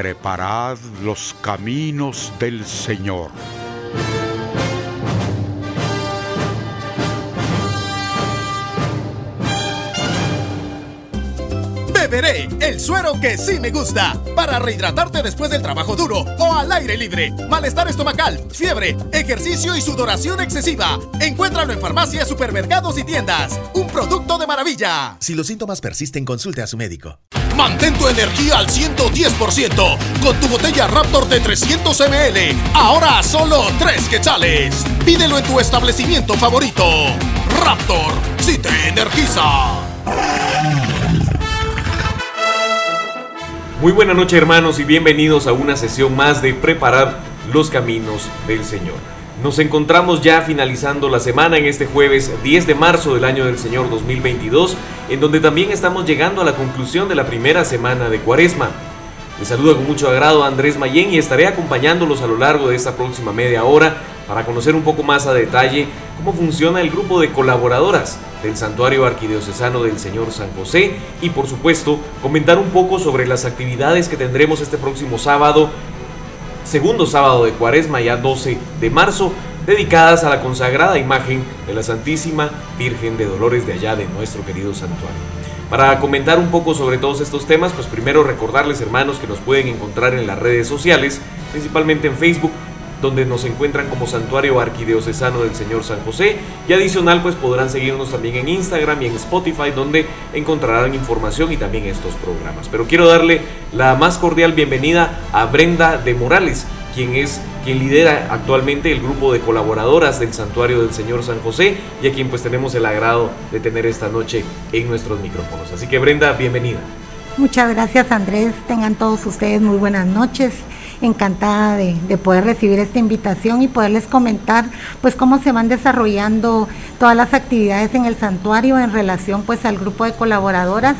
Preparad los caminos del Señor. Beberé el suero que sí me gusta para rehidratarte después del trabajo duro o al aire libre. Malestar estomacal, fiebre, ejercicio y sudoración excesiva. Encuéntralo en farmacias, supermercados y tiendas. Un producto de maravilla. Si los síntomas persisten, consulte a su médico. Mantén tu energía al 110% con tu botella Raptor de 300 ml. Ahora solo 3 quetzales. Pídelo en tu establecimiento favorito. Raptor, si te energiza. Muy buena noche hermanos y bienvenidos a una sesión más de Preparar los Caminos del Señor. Nos encontramos ya finalizando la semana en este jueves 10 de marzo del año del Señor 2022, en donde también estamos llegando a la conclusión de la primera semana de Cuaresma. Les saluda con mucho agrado a Andrés Mayén y estaré acompañándolos a lo largo de esta próxima media hora para conocer un poco más a detalle cómo funciona el grupo de colaboradoras del Santuario Arquidiocesano del Señor San José y por supuesto comentar un poco sobre las actividades que tendremos este próximo sábado, segundo sábado de Cuaresma, ya 12 de marzo, dedicadas a la consagrada imagen de la Santísima Virgen de Dolores de allá de nuestro querido santuario. Para comentar un poco sobre todos estos temas, pues primero recordarles hermanos que nos pueden encontrar en las redes sociales, principalmente en Facebook donde nos encuentran como Santuario Arquidiocesano del Señor San José. Y adicional, pues podrán seguirnos también en Instagram y en Spotify, donde encontrarán información y también estos programas. Pero quiero darle la más cordial bienvenida a Brenda de Morales, quien es quien lidera actualmente el grupo de colaboradoras del Santuario del Señor San José y a quien pues tenemos el agrado de tener esta noche en nuestros micrófonos. Así que Brenda, bienvenida. Muchas gracias Andrés, tengan todos ustedes muy buenas noches encantada de, poder recibir esta invitación y poderles comentar pues cómo se van desarrollando todas las actividades en el santuario en relación pues al grupo de colaboradoras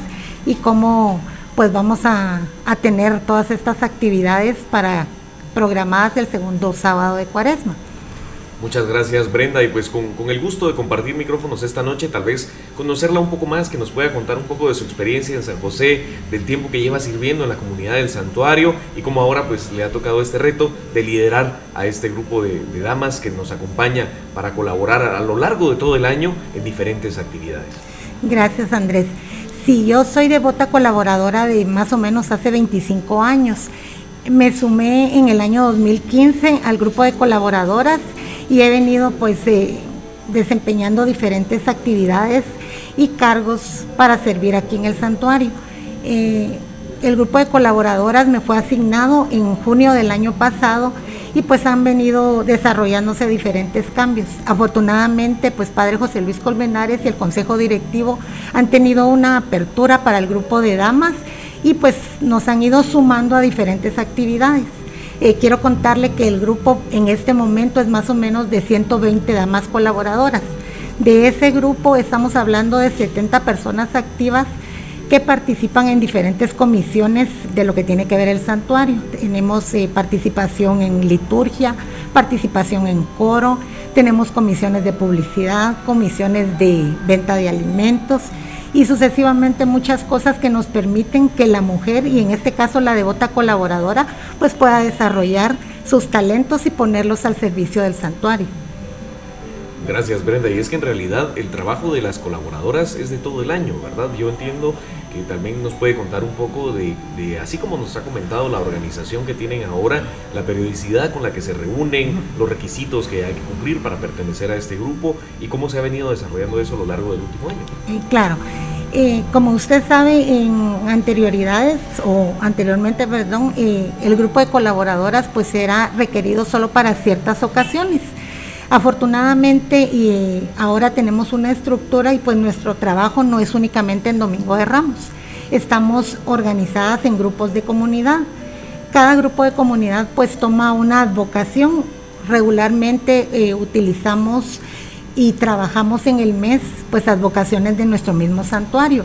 y cómo pues vamos a, a tener todas estas actividades para programadas el segundo sábado de cuaresma. Muchas gracias Brenda y pues con, el gusto de compartir micrófonos esta noche, tal vez conocerla un poco más, que nos pueda contar un poco de su experiencia en San José, del tiempo que lleva sirviendo en la comunidad del santuario y cómo ahora pues le ha tocado este reto de liderar a este grupo de, damas que nos acompaña para colaborar a lo largo de todo el año en diferentes actividades. Gracias Andrés. Sí, yo soy devota colaboradora de más o menos hace 25 años. Me sumé en el año 2015 al grupo de colaboradoras y he venido pues eh, desempeñando diferentes actividades y cargos para servir aquí en el santuario. Eh, el grupo de colaboradoras me fue asignado en junio del año pasado y pues han venido desarrollándose diferentes cambios. Afortunadamente, pues Padre José Luis Colmenares y el Consejo Directivo han tenido una apertura para el grupo de damas y pues nos han ido sumando a diferentes actividades. Eh, quiero contarle que el grupo en este momento es más o menos de 120 damas colaboradoras. De ese grupo estamos hablando de 70 personas activas que participan en diferentes comisiones de lo que tiene que ver el santuario. Tenemos eh, participación en liturgia, participación en coro, tenemos comisiones de publicidad, comisiones de venta de alimentos y sucesivamente muchas cosas que nos permiten que la mujer, y en este caso la devota colaboradora, pues pueda desarrollar sus talentos y ponerlos al servicio del santuario. Gracias Brenda, y es que en realidad el trabajo de las colaboradoras es de todo el año, ¿verdad? Yo entiendo que también nos puede contar un poco de, así como nos ha comentado la organización que tienen ahora, la periodicidad con la que se reúnen, los requisitos que hay que cumplir para pertenecer a este grupo y cómo se ha venido desarrollando eso a lo largo del último año. Eh, claro. Eh, como usted sabe, en anterioridades o anteriormente, perdón, eh, el grupo de colaboradoras pues era requerido solo para ciertas ocasiones. Afortunadamente y ahora tenemos una estructura y pues nuestro trabajo no es únicamente en Domingo de Ramos. Estamos organizadas en grupos de comunidad. cada grupo de comunidad pues toma una advocación. Regularmente eh, utilizamos y trabajamos en el mes pues advocaciones de nuestro mismo santuario.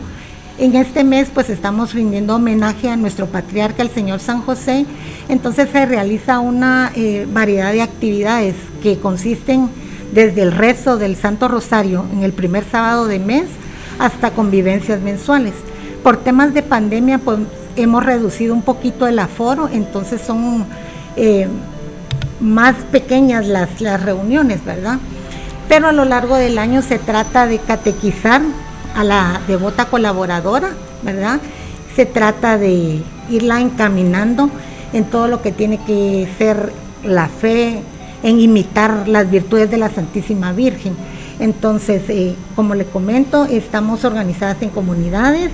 En este mes pues estamos rindiendo homenaje a nuestro patriarca, el Señor San José. Entonces se realiza una eh, variedad de actividades que consisten desde el rezo del Santo Rosario en el primer sábado de mes hasta convivencias mensuales. Por temas de pandemia pues hemos reducido un poquito el aforo, entonces son eh, más pequeñas las, las reuniones, ¿verdad? Pero a lo largo del año se trata de catequizar a la devota colaboradora, ¿verdad? Se trata de irla encaminando en todo lo que tiene que ser la fe, en imitar las virtudes de la Santísima Virgen. Entonces, eh, como le comento, estamos organizadas en comunidades,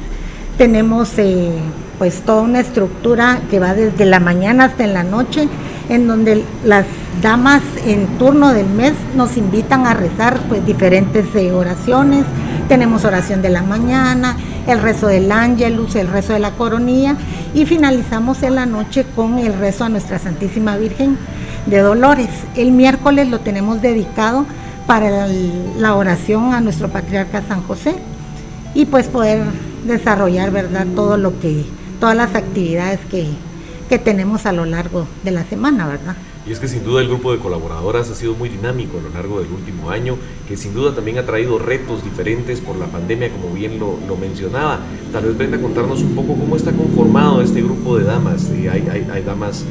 tenemos eh, pues toda una estructura que va desde la mañana hasta en la noche, en donde las damas en turno del mes nos invitan a rezar pues diferentes eh, oraciones, tenemos oración de la mañana, el rezo del ángelus, el rezo de la coronilla y finalizamos en la noche con el rezo a nuestra Santísima Virgen de Dolores. El miércoles lo tenemos dedicado para la oración a nuestro patriarca San José y pues poder desarrollar, ¿verdad? Todo lo que, todas las actividades que, que tenemos a lo largo de la semana, ¿verdad? Y es que sin duda el grupo de colaboradoras ha sido muy dinámico a lo largo del último año, que sin duda también ha traído retos diferentes por la pandemia, como bien lo, mencionaba. Tal vez venga a contarnos un poco cómo está conformado este grupo de damas. hay, hay, hay, damas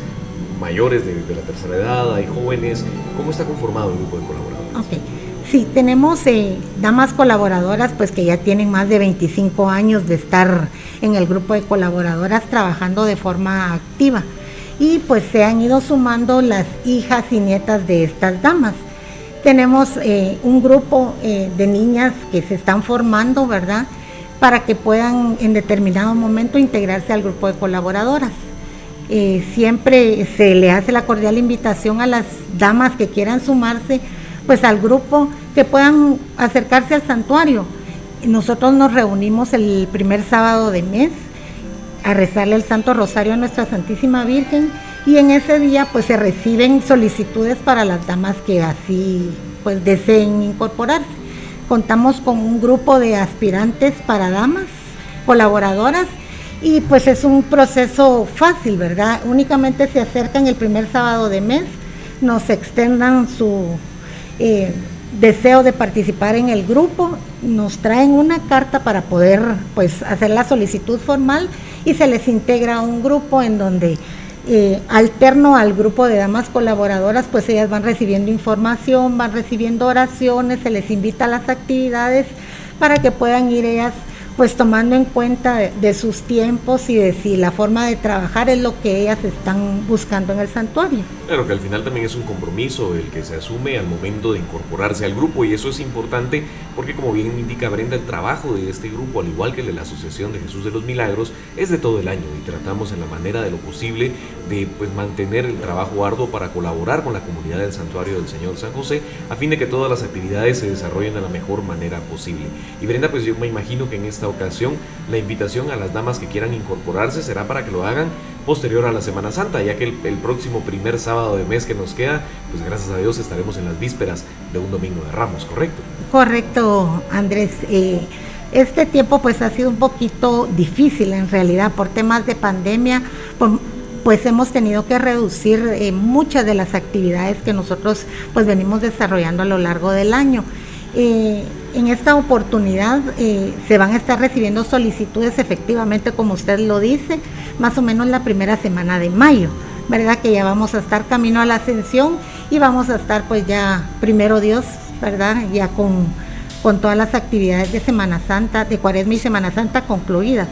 mayores de, la tercera edad, hay jóvenes. ¿Cómo está conformado el grupo de colaboradoras? Okay. Sí, tenemos eh, damas colaboradoras pues que ya tienen más de 25 años de estar en el grupo de colaboradoras trabajando de forma activa y pues se han ido sumando las hijas y nietas de estas damas. Tenemos eh, un grupo eh, de niñas que se están formando, ¿verdad? Para que puedan en determinado momento integrarse al grupo de colaboradoras. Eh, siempre se le hace la cordial invitación a las damas que quieran sumarse pues al grupo que puedan acercarse al santuario. Nosotros nos reunimos el primer sábado de mes a rezarle el Santo Rosario a nuestra Santísima Virgen y en ese día pues se reciben solicitudes para las damas que así pues deseen incorporarse. Contamos con un grupo de aspirantes para damas, colaboradoras y pues es un proceso fácil, ¿verdad? Únicamente se acercan el primer sábado de mes, nos extendan su eh, deseo de participar en el grupo, nos traen una carta para poder pues hacer la solicitud formal y se les integra un grupo en donde eh, alterno al grupo de damas colaboradoras, pues ellas van recibiendo información, van recibiendo oraciones, se les invita a las actividades para que puedan ir ellas pues tomando en cuenta de, sus tiempos y de si la forma de trabajar es lo que ellas están buscando en el santuario. Claro que al final también es un compromiso el que se asume al momento de incorporarse al grupo y eso es importante porque como bien indica Brenda, el trabajo de este grupo, al igual que el de la Asociación de Jesús de los Milagros, es de todo el año y tratamos en la manera de lo posible de pues, mantener el trabajo arduo para colaborar con la comunidad del santuario del Señor San José a fin de que todas las actividades se desarrollen de la mejor manera posible. Y Brenda, pues yo me imagino que en esta ocasión la invitación a las damas que quieran incorporarse será para que lo hagan posterior a la Semana Santa, ya que el, próximo primer sábado de mes que nos queda, pues gracias a Dios estaremos en las vísperas de un domingo de Ramos, ¿correcto? Correcto, Andrés. Eh, este tiempo pues ha sido un poquito difícil en realidad por temas de pandemia, pues hemos tenido que reducir eh, muchas de las actividades que nosotros pues venimos desarrollando a lo largo del año. Eh, en esta oportunidad eh, se van a estar recibiendo solicitudes efectivamente, como usted lo dice, más o menos la primera semana de mayo, ¿verdad? Que ya vamos a estar camino a la ascensión y vamos a estar pues ya, primero Dios, ¿verdad? Ya con, con todas las actividades de Semana Santa, de Cuaresma y Semana Santa concluidas.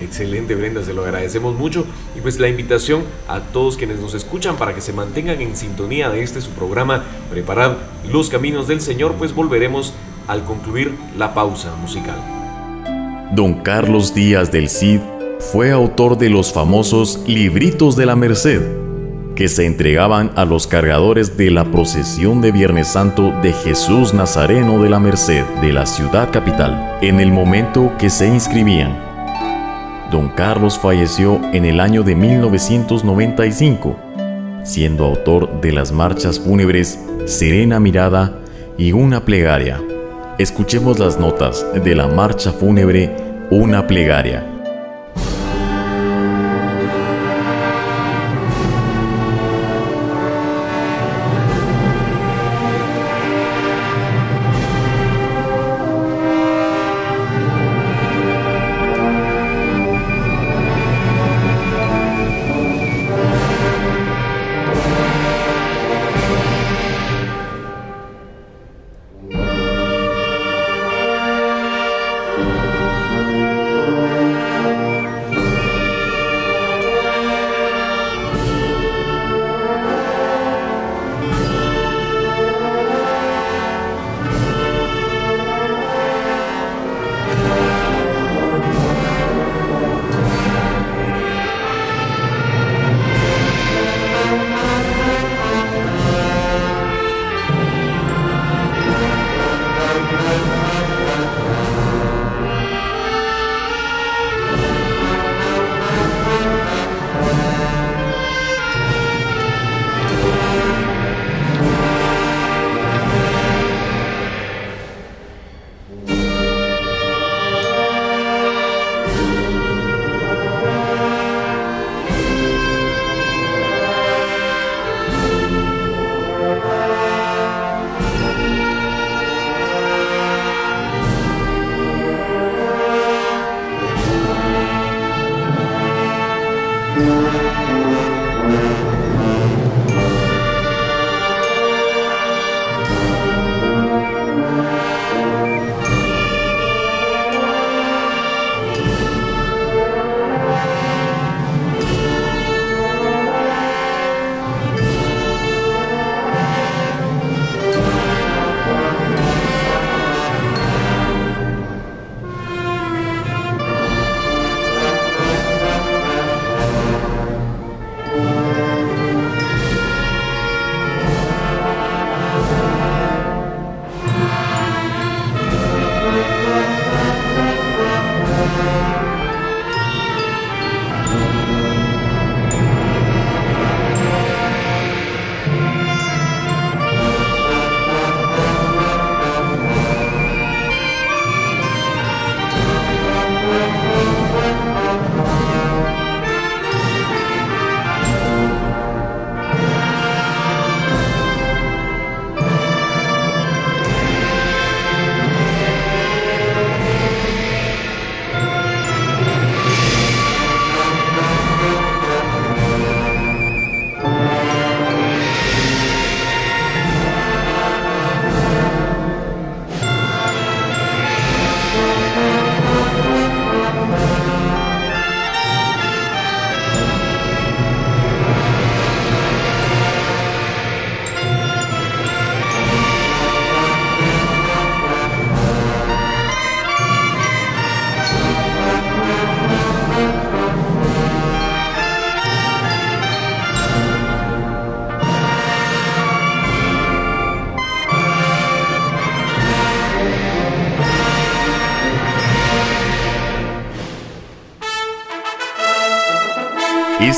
Excelente, Brenda, se lo agradecemos mucho. Y pues la invitación a todos quienes nos escuchan para que se mantengan en sintonía de este su programa, Preparar los Caminos del Señor, pues volveremos al concluir la pausa musical. Don Carlos Díaz del Cid fue autor de los famosos Libritos de la Merced, que se entregaban a los cargadores de la procesión de Viernes Santo de Jesús Nazareno de la Merced de la ciudad capital, en el momento que se inscribían Don Carlos falleció en el año de 1995, siendo autor de las marchas fúnebres Serena Mirada y Una Plegaria. Escuchemos las notas de la marcha fúnebre Una Plegaria.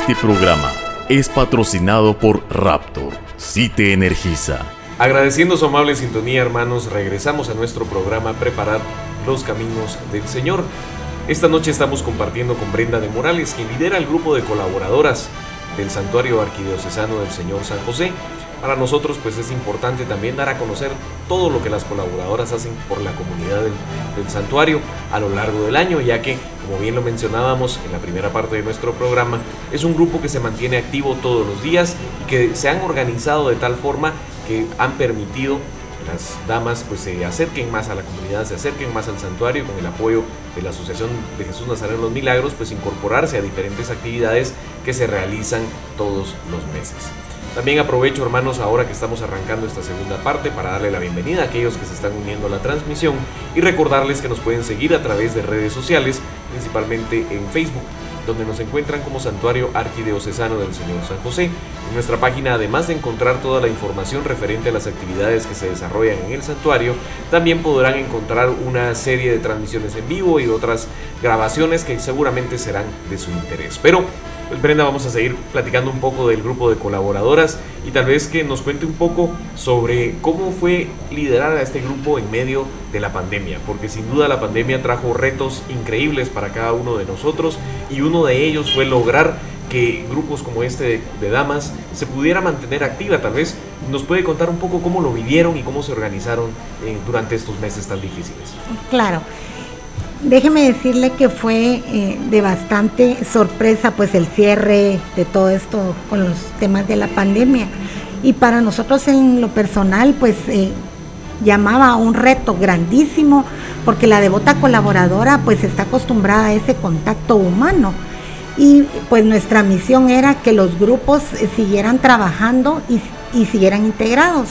Este programa es patrocinado por Raptor. Si te energiza. Agradeciendo su amable sintonía, hermanos, regresamos a nuestro programa Preparar los Caminos del Señor. Esta noche estamos compartiendo con Brenda de Morales, quien lidera el grupo de colaboradoras del Santuario Arquidiocesano del Señor San José. Para nosotros pues es importante también dar a conocer todo lo que las colaboradoras hacen por la comunidad del, santuario a lo largo del año, ya que, como bien lo mencionábamos en la primera parte de nuestro programa, es un grupo que se mantiene activo todos los días y que se han organizado de tal forma que han permitido que las damas pues se acerquen más a la comunidad, se acerquen más al santuario con el apoyo de la Asociación de Jesús Nazareno los Milagros, pues incorporarse a diferentes actividades que se realizan todos los meses. También aprovecho, hermanos, ahora que estamos arrancando esta segunda parte para darle la bienvenida a aquellos que se están uniendo a la transmisión y recordarles que nos pueden seguir a través de redes sociales, principalmente en Facebook. donde nos encuentran como Santuario Arquidiocesano del Señor San José. En nuestra página, además de encontrar toda la información referente a las actividades que se desarrollan en el santuario, también podrán encontrar una serie de transmisiones en vivo y otras grabaciones que seguramente serán de su interés. Pero Brenda, vamos a seguir platicando un poco del grupo de colaboradoras y tal vez que nos cuente un poco sobre cómo fue liderar a este grupo en medio de la pandemia, porque sin duda la pandemia trajo retos increíbles para cada uno de nosotros y uno de ellos fue lograr que grupos como este de, damas se pudiera mantener activa. Tal vez nos puede contar un poco cómo lo vivieron y cómo se organizaron eh, durante estos meses tan difíciles. Claro. Déjeme decirle que fue eh, de bastante sorpresa pues el cierre de todo esto con los temas de la pandemia. Y para nosotros en lo personal pues eh, llamaba a un reto grandísimo porque la devota colaboradora pues está acostumbrada a ese contacto humano. Y pues nuestra misión era que los grupos eh, siguieran trabajando y, y siguieran integrados.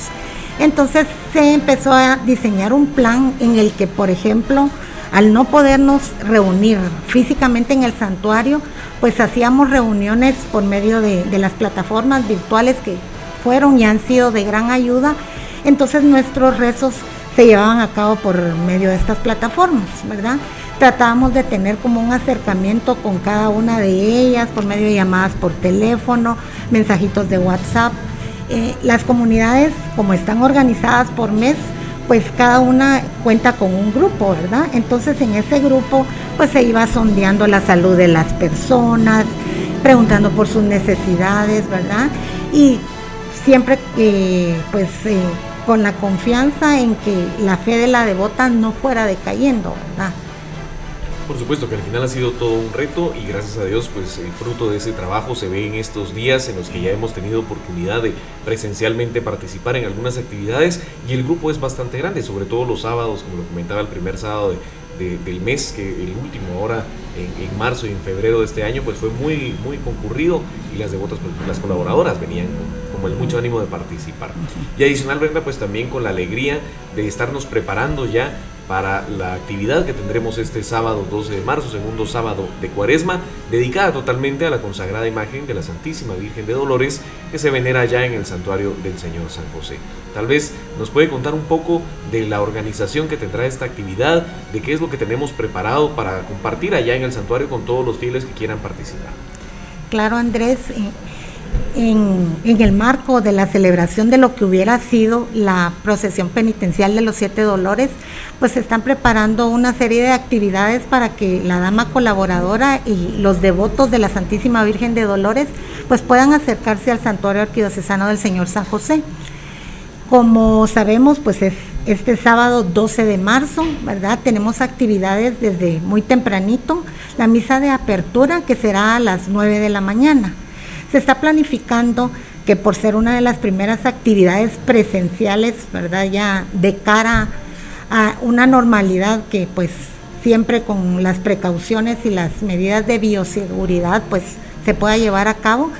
Entonces se empezó a diseñar un plan en el que, por ejemplo, al no podernos reunir físicamente en el santuario, pues hacíamos reuniones por medio de, las plataformas virtuales que fueron y han sido de gran ayuda. Entonces nuestros rezos se llevaban a cabo por medio de estas plataformas, ¿verdad? Tratábamos de tener como un acercamiento con cada una de ellas por medio de llamadas por teléfono, mensajitos de WhatsApp. Eh, las comunidades, como están organizadas por mes, pues cada una cuenta con un grupo, ¿verdad? Entonces en ese grupo pues se iba sondeando la salud de las personas, preguntando por sus necesidades, ¿verdad? Y siempre eh, pues eh, con la confianza en que la fe de la devota no fuera decayendo, ¿verdad? Por supuesto que al final ha sido todo un reto y gracias a Dios pues el fruto de ese trabajo se ve en estos días en los que ya hemos tenido oportunidad de presencialmente participar en algunas actividades y el grupo es bastante grande, sobre todo los sábados, como lo comentaba el primer sábado del mes, que el último ahora en, marzo y en febrero de este año pues fue muy, muy concurrido y las devotas, pues, las colaboradoras venían con, el mucho ánimo de participar. Y adicional Brenda pues también con la alegría de estarnos preparando ya para la actividad que tendremos este sábado 12 de marzo, segundo sábado de Cuaresma, dedicada totalmente a la consagrada imagen de la Santísima Virgen de Dolores que se venera ya en el santuario del Señor San José. Tal vez nos puede contar un poco de la organización que tendrá esta actividad, de qué es lo que tenemos preparado para compartir allá en el santuario con todos los fieles que quieran participar. Claro, Andrés. Eh, en, el marco de la celebración de lo que hubiera sido la procesión penitencial de los siete dolores, pues se están preparando una serie de actividades para que la dama colaboradora y los devotos de la Santísima Virgen de Dolores pues puedan acercarse al santuario arquidiocesano del Señor San José. Como sabemos, pues es este sábado 12 de marzo, ¿verdad? Tenemos actividades desde muy tempranito, la misa de apertura que será a las 9 de la mañana se está planificando que por ser una de las primeras actividades presenciales, ¿verdad? Ya de cara a una normalidad que pues siempre con las precauciones y las medidas de bioseguridad pues se pueda llevar a cabo,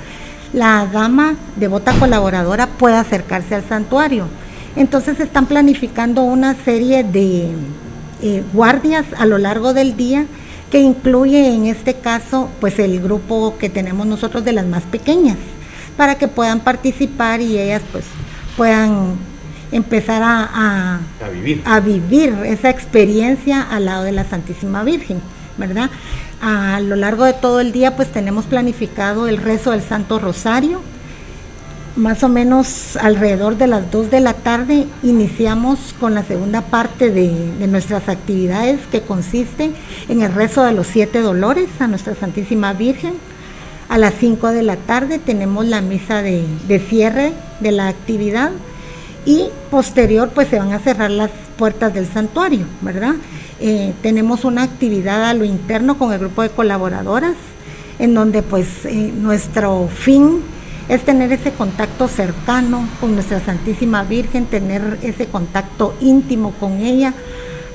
la dama devota colaboradora pueda acercarse al santuario. Entonces están planificando una serie de eh, guardias a lo largo del día que incluye en este caso pues el grupo que tenemos nosotros de las más pequeñas, para que puedan participar y ellas pues puedan empezar a, vivir. a vivir esa experiencia al lado de la Santísima Virgen, ¿verdad? A lo largo de todo el día pues tenemos planificado el rezo del Santo Rosario, más o menos alrededor de las 2 de la tarde iniciamos con la segunda parte de, nuestras actividades que consiste en el rezo de los siete dolores a nuestra Santísima Virgen. A las 5 de la tarde tenemos la misa de, cierre de la actividad y posterior pues se van a cerrar las puertas del santuario, ¿verdad? Eh, tenemos una actividad a lo interno con el grupo de colaboradoras en donde pues eh, nuestro fin es tener ese contacto cercano con nuestra Santísima Virgen, tener ese contacto íntimo con ella,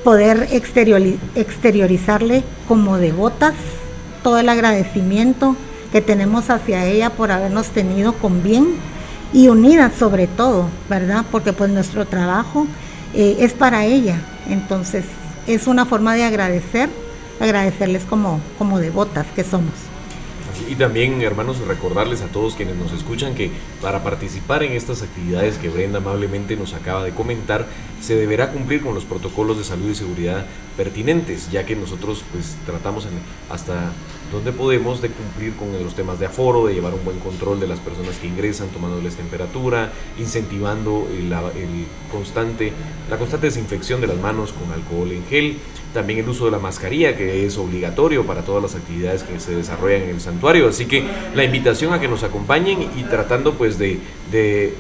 poder exteriorizarle como devotas todo el agradecimiento que tenemos hacia ella por habernos tenido con bien y unidas sobre todo, ¿verdad? Porque pues nuestro trabajo eh, es para ella, entonces es una forma de agradecer, agradecerles como, como devotas que somos. Y también, hermanos, recordarles a todos quienes nos escuchan que para participar en estas actividades que Brenda amablemente nos acaba de comentar, se deberá cumplir con los protocolos de salud y seguridad pertinentes, ya que nosotros pues tratamos hasta donde podemos de cumplir con los temas de aforo, de llevar un buen control de las personas que ingresan, tomándoles temperatura, incentivando el, constante, la constante desinfección de las manos con alcohol en gel, también el uso de la mascarilla que es obligatorio para todas las actividades que se desarrollan en el santuario, así que la invitación a que nos acompañen y tratando pues de, de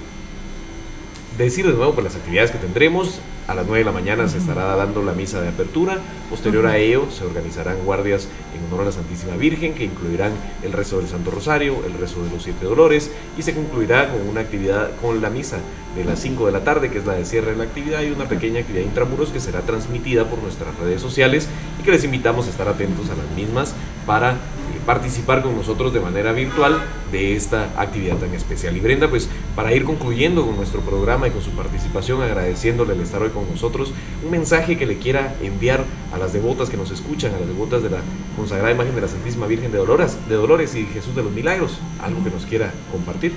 decir de nuevo por las actividades que tendremos. A las 9 de la mañana se estará dando la misa de apertura. Posterior a ello se organizarán guardias en honor a la Santísima Virgen que incluirán el rezo del Santo Rosario, el rezo de los Siete Dolores y se concluirá con una actividad con la misa de las 5 de la tarde que es la de cierre de la actividad y una pequeña actividad intramuros que será transmitida por nuestras redes sociales y que les invitamos a estar atentos a las mismas para participar con nosotros de manera virtual de esta actividad tan especial. Y Brenda, pues para ir concluyendo con nuestro programa y con su participación, agradeciéndole el estar hoy con nosotros, un mensaje que le quiera enviar a las devotas que nos escuchan, a las devotas de la consagrada imagen de la Santísima Virgen de Dolores, de Dolores y Jesús de los Milagros, algo que nos quiera compartir.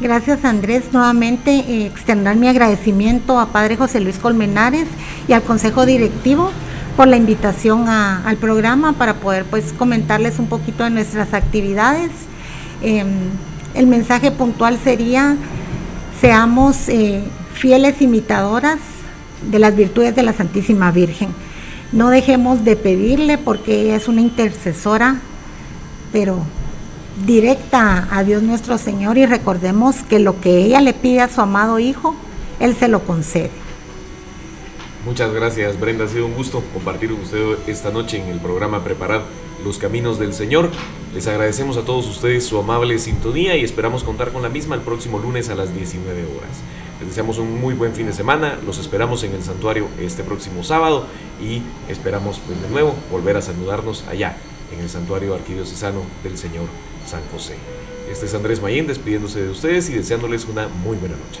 Gracias Andrés, nuevamente eh, extender mi agradecimiento a Padre José Luis Colmenares y al Consejo Directivo por la invitación al programa para poder pues comentarles un poquito de nuestras actividades. Em, el mensaje puntual sería, seamos eh, fieles imitadoras de las virtudes de la Santísima Virgen. No dejemos de pedirle porque ella es una intercesora, pero directa a Dios nuestro Señor y recordemos que lo que ella le pide a su amado Hijo, Él se lo concede. Muchas gracias Brenda, ha sido un gusto compartir con usted esta noche en el programa Preparar los Caminos del Señor. Les agradecemos a todos ustedes su amable sintonía y esperamos contar con la misma el próximo lunes a las 19 horas. Les deseamos un muy buen fin de semana, los esperamos en el santuario este próximo sábado y esperamos pues de nuevo volver a saludarnos allá en el santuario arquidiocesano del Señor San José. Este es Andrés Mayén despidiéndose de ustedes y deseándoles una muy buena noche.